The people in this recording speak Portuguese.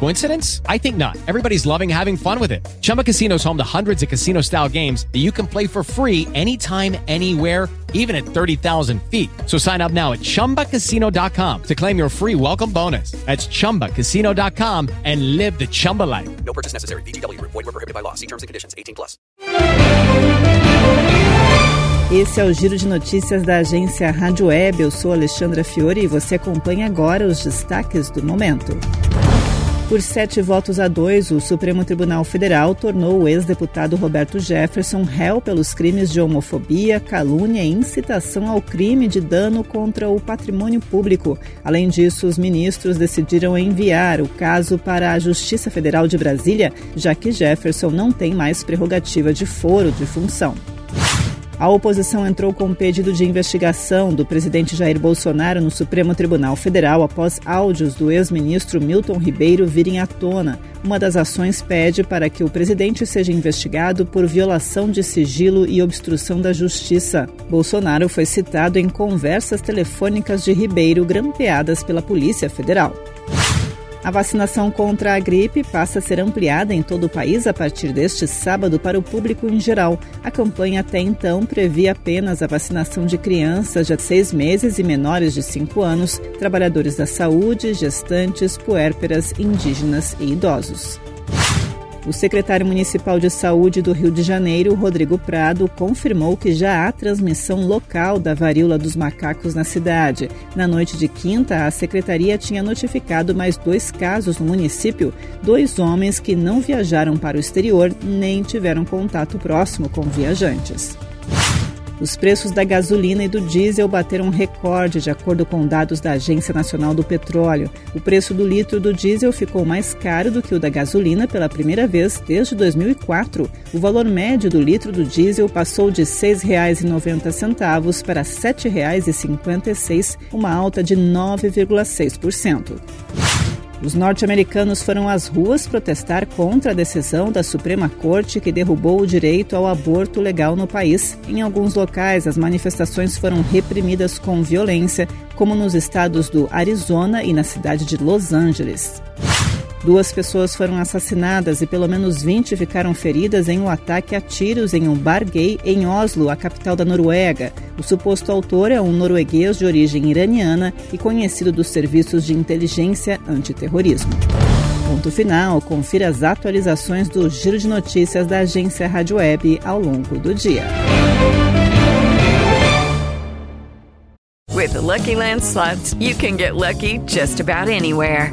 Coincidence? I think not. Everybody's loving having fun with it. Chumba Casino is home to hundreds of casino style games that you can play for free anytime, anywhere, even at 30,000 feet. So sign up now at chumbacasino.com to claim your free welcome bonus. That's chumbacasino.com and live the Chumba life. No purchase necessary. VGW Group. Void were prohibited by law. See terms and conditions. 18 plus. Esse é o Giro de Notícias da agência Rádio Web. Eu sou Alexandra Fiore e você acompanha agora os destaques do momento. Por sete votos a dois, o Supremo Tribunal Federal tornou o ex-deputado Roberto Jefferson réu pelos crimes de homofobia, calúnia e incitação ao crime de dano contra o patrimônio público. Além disso, os ministros decidiram enviar o caso para a Justiça Federal de Brasília, já que Jefferson não tem mais prerrogativa de foro de função. A oposição entrou com um pedido de investigação do presidente Jair Bolsonaro no Supremo Tribunal Federal após áudios do ex-ministro Milton Ribeiro virem à tona. Uma das ações pede para que o presidente seja investigado por violação de sigilo e obstrução da justiça. Bolsonaro foi citado em conversas telefônicas de Ribeiro grampeadas pela Polícia Federal. A vacinação contra a gripe passa a ser ampliada em todo o país a partir deste sábado para o público em geral. A campanha até então previa apenas a vacinação de crianças de seis meses e menores de cinco anos, trabalhadores da saúde, gestantes, puérperas, indígenas e idosos. O secretário municipal de saúde do Rio de Janeiro, Rodrigo Prado, confirmou que já há transmissão local da varíola dos macacos na cidade. Na noite de quinta, a secretaria tinha notificado mais dois casos no município, dois homens que não viajaram para o exterior nem tiveram contato próximo com viajantes. Os preços da gasolina e do diesel bateram recorde, de acordo com dados da Agência Nacional do Petróleo. O preço do litro do diesel ficou mais caro do que o da gasolina pela primeira vez desde 2004. O valor médio do litro do diesel passou de R$ 6,90 para R$ 7,56, uma alta de 9,6%. Os norte-americanos foram às ruas protestar contra a decisão da Suprema Corte que derrubou o direito ao aborto legal no país. Em alguns locais, as manifestações foram reprimidas com violência, como nos estados do Arizona e na cidade de Los Angeles. Duas pessoas foram assassinadas e pelo menos 20 ficaram feridas em um ataque a tiros em um bar gay em Oslo, a capital da Noruega. O suposto autor é um norueguês de origem iraniana e conhecido dos serviços de inteligência antiterrorismo. Ponto final. Confira as atualizações do Giro de Notícias da agência Rádio Web ao longo do dia. With the Lucky Land slots, you can get lucky just about anywhere.